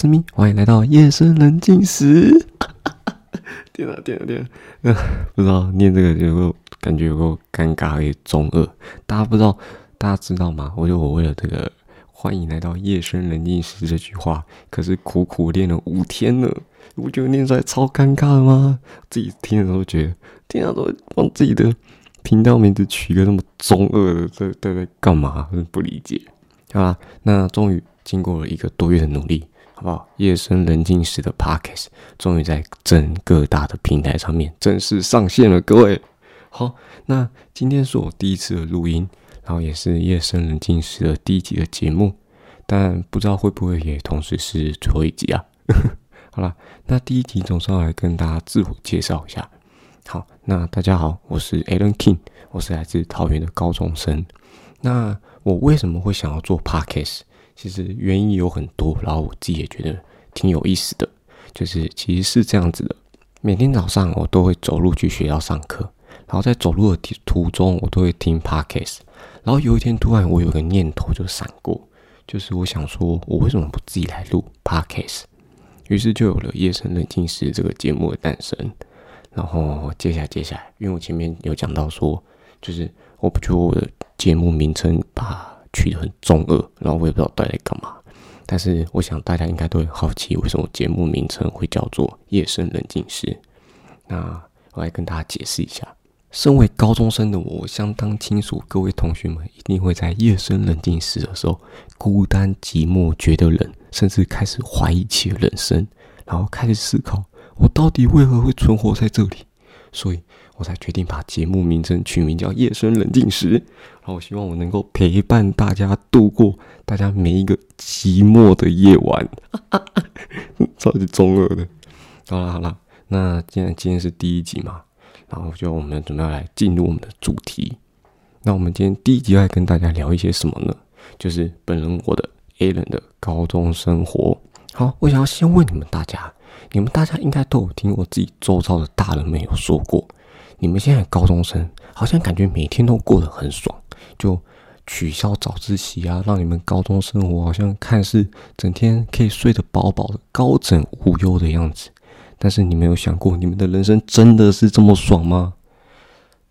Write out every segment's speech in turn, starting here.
是咪，欢迎来到夜深人静时。天啊天啊天啊！不知道念这个有没有感觉有个尴尬也中二。大家不知道，大家知道吗？我就我为了这个欢迎来到夜深人静时这句话，可是苦苦练了五天了。我觉得念出来超尴尬的吗？自己听的时候觉得，听到都帮自己的频道名字取一个那么中二的，这在在干嘛？不理解。好啦，那终于经过了一个多月的努力。好不好？夜深人静时的 Podcast 终于在整个大的平台上面正式上线了，各位。好，那今天是我第一次的录音，然后也是夜深人静时的第一集的节目，但不知道会不会也同时是最后一集啊？好了，那第一集总算来跟大家自我介绍一下。好，那大家好，我是 Alan King，我是来自桃园的高中生。那我为什么会想要做 Podcast？其实原因有很多，然后我自己也觉得挺有意思的。就是其实是这样子的，每天早上我都会走路去学校上课，然后在走路的途中我都会听 podcast。然后有一天突然我有个念头就闪过，就是我想说，我为什么不自己来录 podcast？于是就有了夜深人静时这个节目的诞生。然后接下来接下来，因为我前面有讲到说，就是我不觉得我的节目名称把。取得很中二，然后我也不知道到底在干嘛。但是我想大家应该都很好奇，为什么节目名称会叫做《夜深人静时》？那我来跟大家解释一下。身为高中生的我，相当清楚各位同学们一定会在夜深人静时的时候，孤单寂寞，觉得冷，甚至开始怀疑起人生，然后开始思考：我到底为何会存活在这里？所以。我才决定把节目名称取名叫《夜深人静时》，然后我希望我能够陪伴大家度过大家每一个寂寞的夜晚，超级中二的。好了好了，那既然今天是第一集嘛，然后就我们准备要来进入我们的主题。那我们今天第一集要跟大家聊一些什么呢？就是本人我的 A 人的高中生活。好，我想要先问你们大家，你们大家应该都有听过自己周遭的大人们有说过。你们现在高中生好像感觉每天都过得很爽，就取消早自习啊，让你们高中生活好像看似整天可以睡得饱饱的、高枕无忧的样子。但是你没有想过，你们的人生真的是这么爽吗？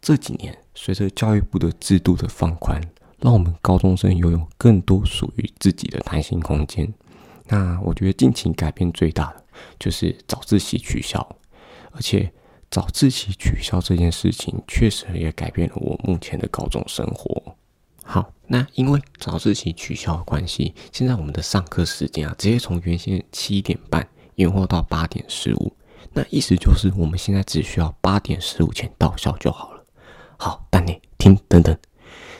这几年随着教育部的制度的放宽，让我们高中生拥有更多属于自己的弹性空间。那我觉得近期改变最大的就是早自习取消，而且。早自习取消这件事情，确实也改变了我目前的高中生活。好，那因为早自习取消的关系，现在我们的上课时间啊，直接从原先七点半延后到八点十五。那意思就是，我们现在只需要八点十五前到校就好了。好，但你听，等等，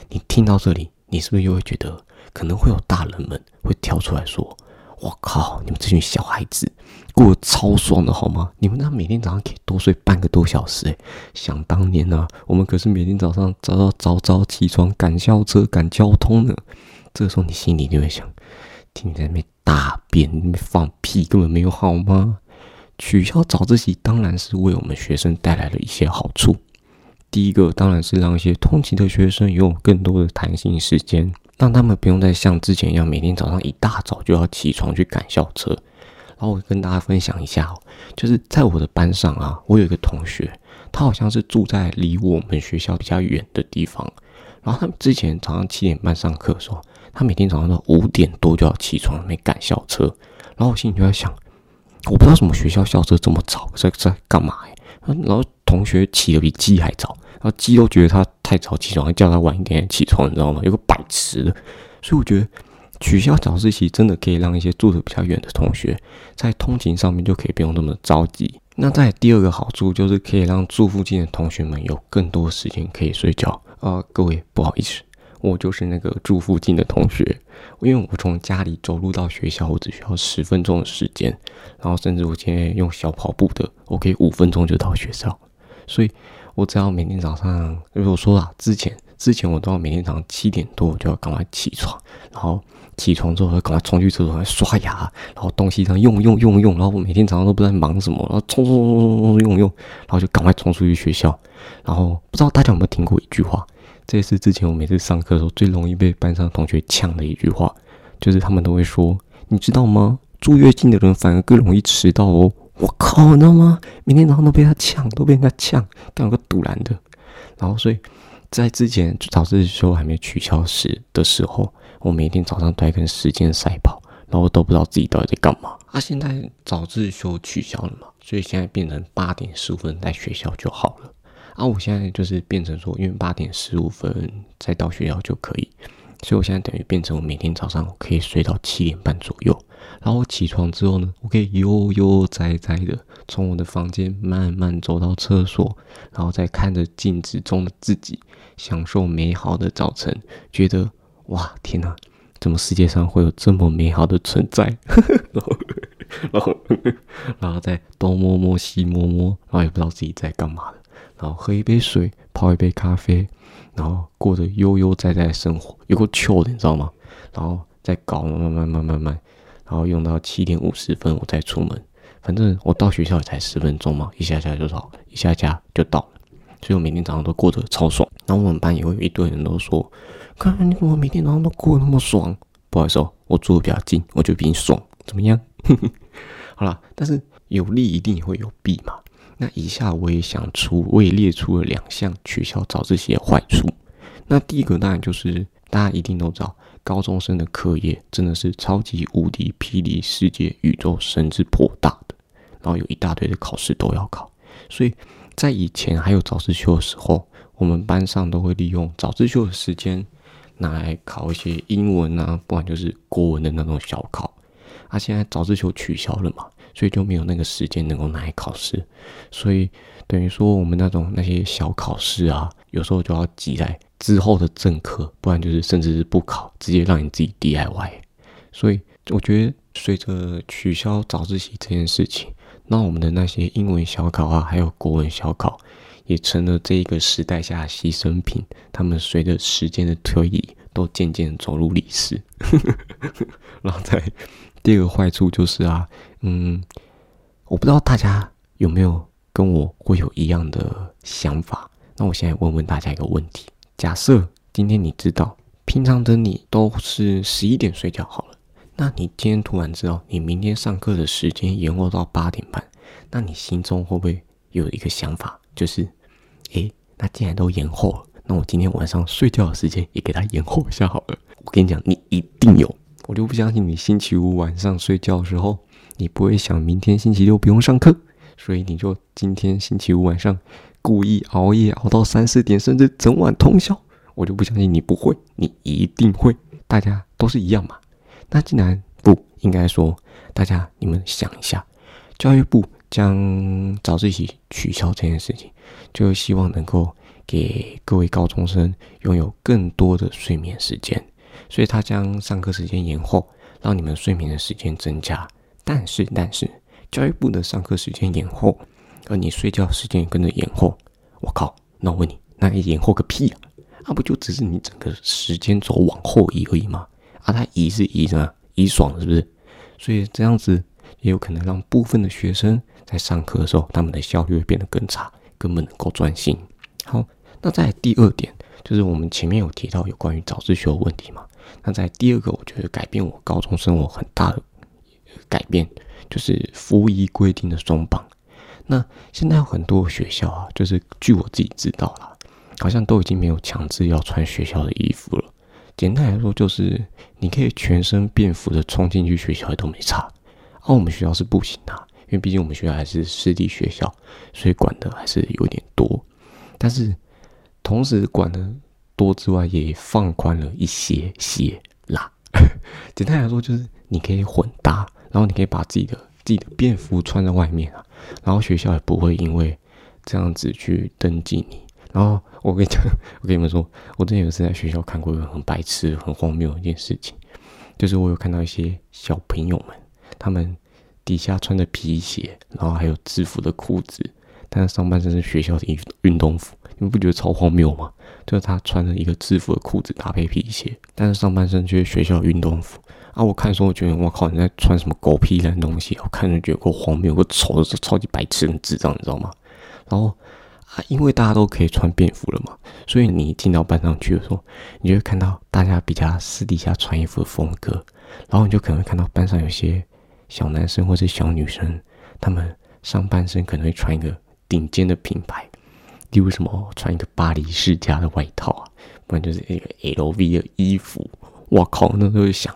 你听到这里，你是不是又会觉得，可能会有大人们会跳出来说？我靠！你们这群小孩子过得超爽的好吗？你们那每天早上可以多睡半个多小时诶，想当年呢，我们可是每天早上早早早早起床赶校车赶交通呢。这个时候你心里就会想：听你在那边大便、那边放屁，根本没有好吗？取消早自习当然是为我们学生带来了一些好处。第一个当然是让一些通勤的学生拥有更多的弹性时间。让他们不用再像之前一样每天早上一大早就要起床去赶校车。然后我跟大家分享一下哦，就是在我的班上啊，我有一个同学，他好像是住在离我们学校比较远的地方。然后他之前早上七点半上课的时候，他每天早上都五点多就要起床没赶校车。然后我心里就在想，我不知道什么学校校车这么早，在在干嘛？然后同学起的比鸡还早。然后鸡都觉得他太早起床，叫他晚一点起床，你知道吗？有个白痴的，所以我觉得取消早自习真的可以让一些住的比较远的同学在通勤上面就可以不用那么着急。那在第二个好处就是可以让住附近的同学们有更多时间可以睡觉。啊，各位不好意思，我就是那个住附近的同学，因为我从家里走路到学校我只需要十分钟的时间，然后甚至我今天用小跑步的，我可以五分钟就到学校，所以。我只要每天早上，就是我说了，之前之前我都要每天早上七点多就要赶快起床，然后起床之后要赶快冲去厕所刷牙，然后东西这样用用用用，然后我每天早上都不知道忙什么，然后冲冲冲冲冲用用，然后就赶快冲出去学校。然后不知道大家有没有听过一句话，这也是之前我每次上课的时候最容易被班上同学呛的一句话，就是他们都会说：“你知道吗？住越近的人反而更容易迟到哦。我靠，你知道吗？每天早上都被他呛，都被人家抢，干个堵拦的。然后，所以在之前早自修还没取消时的时候，我每天早上都在跟时间赛跑，然后都不知道自己到底在干嘛。啊，现在早自修取消了嘛，所以现在变成八点十五分在学校就好了。啊，我现在就是变成说，因为八点十五分再到学校就可以，所以我现在等于变成我每天早上可以睡到七点半左右。然后我起床之后呢，我可以悠悠哉哉的从我的房间慢慢走到厕所，然后再看着镜子中的自己，享受美好的早晨，觉得哇天哪，怎么世界上会有这么美好的存在？然后，然后，然后再东摸摸西摸摸，然后也不知道自己在干嘛的。然后喝一杯水，泡一杯咖啡，然后过着悠悠哉哉的生活，有个糗的，你知道吗？然后再搞慢慢慢慢慢慢，然后用到七点五十分我再出门，反正我到学校也才十分钟嘛，一下下就到，一下下就到了，所以我每天早上都过得超爽。然后我们班也会有一堆人都说：“看你怎么每天早上都过得那么爽？”不好意思哦，我住的比较近，我就比你爽，怎么样？好了，但是有利一定也会有弊嘛。那以下我也想出，我也列出了两项取消早自习的坏处。那第一个当然就是大家一定都知道，高中生的课业真的是超级无敌霹雳世界宇宙神之颇大的，然后有一大堆的考试都要考。所以在以前还有早自修的时候，我们班上都会利用早自修的时间拿来考一些英文啊，不然就是国文的那种小考。啊，现在早自修取消了嘛？所以就没有那个时间能够拿来考试，所以等于说我们那种那些小考试啊，有时候就要挤在之后的正课，不然就是甚至是不考，直接让你自己 DIY。所以我觉得随着取消早自习这件事情，那我们的那些英文小考啊，还有国文小考，也成了这一个时代下的牺牲品。他们随着时间的推移，都渐渐走入历史。然后再第二个坏处就是啊。嗯，我不知道大家有没有跟我会有一样的想法。那我现在问问大家一个问题：假设今天你知道，平常的你都是十一点睡觉好了，那你今天突然知道你明天上课的时间延后到八点半，那你心中会不会有一个想法，就是，诶，那既然都延后了，那我今天晚上睡觉的时间也给它延后一下好了。我跟你讲，你一定有，我就不相信你星期五晚上睡觉的时候。你不会想明天星期六不用上课，所以你就今天星期五晚上故意熬夜熬到三四点，甚至整晚通宵。我就不相信你不会，你一定会。大家都是一样嘛？那既然不应该说，大家你们想一下，教育部将早自习取消这件事情，就希望能够给各位高中生拥有更多的睡眠时间，所以他将上课时间延后，让你们睡眠的时间增加。但是，但是，教育部的上课时间延后，而你睡觉时间也跟着延后。我靠！那我问你，那你延后个屁啊？那不就只是你整个时间轴往后移而已吗？啊，他移是移呢？移爽是不是？所以这样子也有可能让部分的学生在上课的时候，他们的效率会变得更差，根本能够专心。好，那在第二点，就是我们前面有提到有关于早自修的问题嘛？那在第二个，我觉得改变我高中生活很大的。改变就是服役规定的松绑。那现在有很多学校啊，就是据我自己知道啦，好像都已经没有强制要穿学校的衣服了。简单来说，就是你可以全身便服的冲进去学校都没差。而我们学校是不行的，因为毕竟我们学校还是私立学校，所以管的还是有点多。但是同时管的多之外，也放宽了一些些啦。简单来说，就是你可以混搭。然后你可以把自己的自己的便服穿在外面啊，然后学校也不会因为这样子去登记你。然后我跟你讲，我跟你们说，我之前有一次在学校看过一个很白痴、很荒谬的一件事情，就是我有看到一些小朋友们，他们底下穿着皮鞋，然后还有制服的裤子，但是上半身是学校的运运动服，你不觉得超荒谬吗？就是他穿着一个制服的裤子搭配皮鞋，但是上半身却是学校运动服。啊！我看的时候，我觉得我靠，你在穿什么狗屁烂东西？我看着觉得够荒谬，够丑的，超级白痴的智障，你知道吗？然后啊，因为大家都可以穿便服了嘛，所以你进到班上去的时候，你就会看到大家比较私底下穿衣服的风格，然后你就可能会看到班上有些小男生或是小女生，他们上半身可能会穿一个顶尖的品牌，例如什么穿一个巴黎世家的外套啊，不然就是一个 LV 的衣服。我靠，那时候想，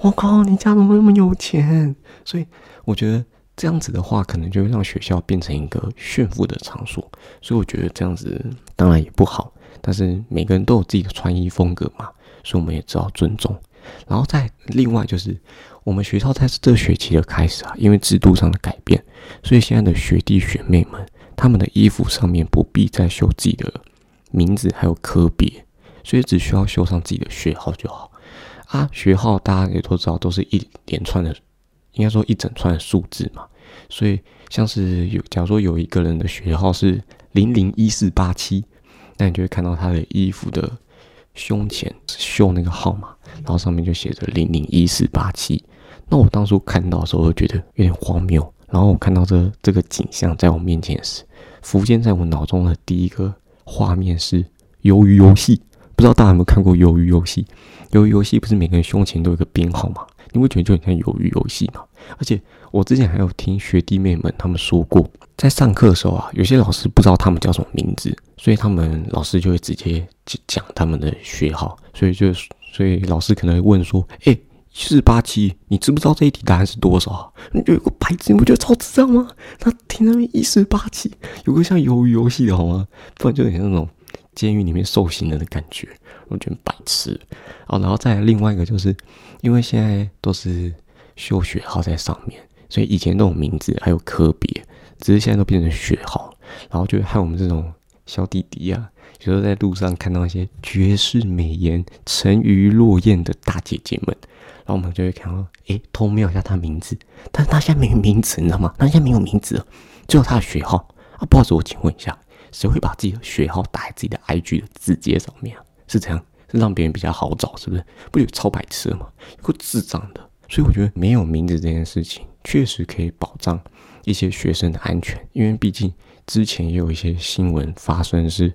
我靠，你家怎么那么有钱？所以我觉得这样子的话，可能就会让学校变成一个炫富的场所。所以我觉得这样子当然也不好，但是每个人都有自己的穿衣风格嘛，所以我们也知道尊重。然后再另外就是，我们学校在这学期的开始啊，因为制度上的改变，所以现在的学弟学妹们，他们的衣服上面不必再绣自己的名字还有科别，所以只需要绣上自己的学号就好。啊，学号大家也都知道，都是一连串的，应该说一整串数字嘛。所以像是有，假如说有一个人的学号是零零一四八七，那你就会看到他的衣服的胸前绣那个号码，然后上面就写着零零一四八七。那我当初看到的时候，我就觉得有点荒谬。然后我看到这这个景象在我面前时，浮现在我脑中的第一个画面是鱿鱼游戏。不知道大家有没有看过鱿鱼游戏？鱿鱼游戏不是每个人胸前都有个编号吗？你会觉得就很像鱿鱼游戏吗？而且我之前还有听学弟妹们他们说过，在上课的时候啊，有些老师不知道他们叫什么名字，所以他们老师就会直接讲他们的学号，所以就所以老师可能会问说：“哎，四八七，你知不知道这一题答案是多少？”你有个白痴，你不觉得超智障吗？他听那边一四八七，有个像鱿鱼游戏的好吗？不然就有点那种。监狱里面受刑人的感觉，我觉得白痴。哦，然后再另外一个，就是因为现在都是绣学号在上面，所以以前那种名字还有科别，只是现在都变成学号。然后就害我们这种小弟弟啊，有时候在路上看到一些绝世美颜、沉鱼落雁的大姐姐们，然后我们就会看到，哎，偷瞄一下他名字，但是他现在没有名字，你知道吗？他现在没有名字，只有他的学号啊。不好意思，我请问一下。谁会把自己的学号打在自己的 IG 的字节上面啊？是这样，是让别人比较好找，是不是？不就超白痴吗？有智障的。所以我觉得没有名字这件事情，确实可以保障一些学生的安全，因为毕竟之前也有一些新闻发生，是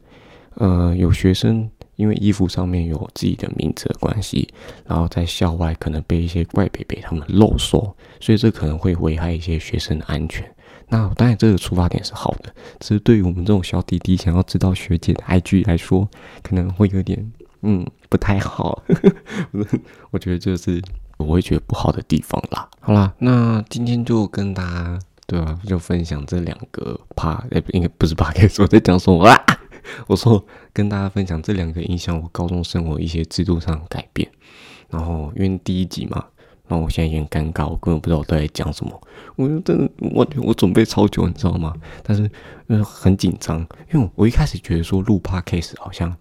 呃有学生因为衣服上面有自己的名字的关系，然后在校外可能被一些怪北北他们漏收，所以这可能会危害一些学生的安全。那当然，这个出发点是好的，只是对于我们这种小弟弟想要知道学姐的 IG 来说，可能会有点嗯不太好。我觉得就是我会觉得不好的地方啦。好啦，那今天就跟大家对吧，就分享这两个怕，应该不是怕，该说在讲什么啊？我说跟大家分享这两个影响我高中生活一些制度上改变。然后因为第一集嘛。然后我现在有点尴尬，我根本不知道我在讲什么。我就真的，我我准备超久，你知道吗？但是呃很紧张，因为我一开始觉得说录 podcast 好像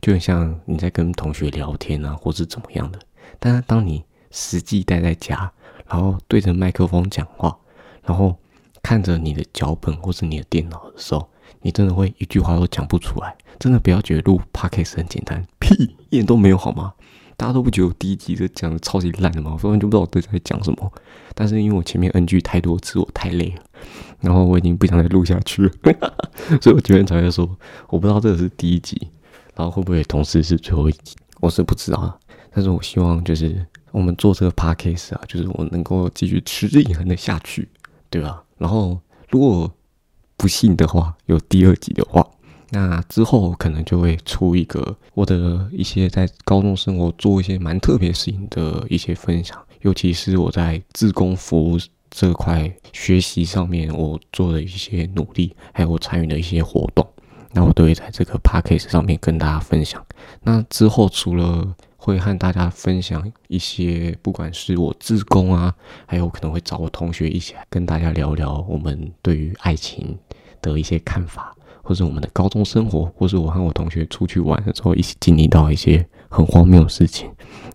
就很像你在跟同学聊天啊，或是怎么样的。但是当你实际待在家，然后对着麦克风讲话，然后看着你的脚本或是你的电脑的时候，你真的会一句话都讲不出来。真的不要觉得录 podcast 很简单，屁一点都没有好吗？大家都不觉得我第一集就讲的超级烂的吗？我根本就不知道我在讲什么。但是因为我前面 NG 太多次，我太累了，然后我已经不想再录下去了，所以我今天才会说，我不知道这个是第一集，然后会不会同时是最后一集，我是不知道。但是我希望就是我们做这个 podcast 啊，就是我能够继续持之以恒的下去，对吧？然后如果不幸的话，有第二集的话。那之后可能就会出一个我的一些在高中生活做一些蛮特别事情的一些分享，尤其是我在自工服务这块学习上面我做的一些努力，还有我参与的一些活动，那我都会在这个 p a c k a g e 上面跟大家分享。那之后除了会和大家分享一些，不管是我自工啊，还有可能会找我同学一起来跟大家聊聊我们对于爱情的一些看法。或者我们的高中生活，或是我和我同学出去玩的时候，一起经历到一些很荒谬的事情，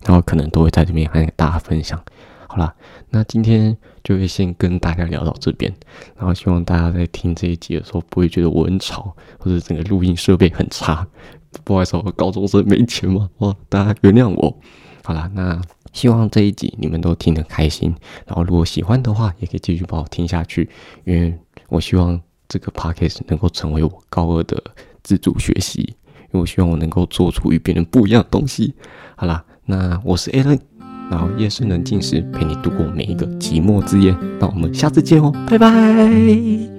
然后可能都会在这边和大家分享。好啦，那今天就会先跟大家聊到这边，然后希望大家在听这一集的时候不会觉得我很吵，或者整个录音设备很差。不好意思，我高中生没钱嘛，哇，大家原谅我。好啦，那希望这一集你们都听得开心，然后如果喜欢的话，也可以继续帮我听下去，因为我希望。这个 podcast 能够成为我高二的自主学习，因为我希望我能够做出与别人不一样的东西。好啦，那我是 Alan，然后夜深人静时陪你度过每一个寂寞之夜。那我们下次见哦，拜拜。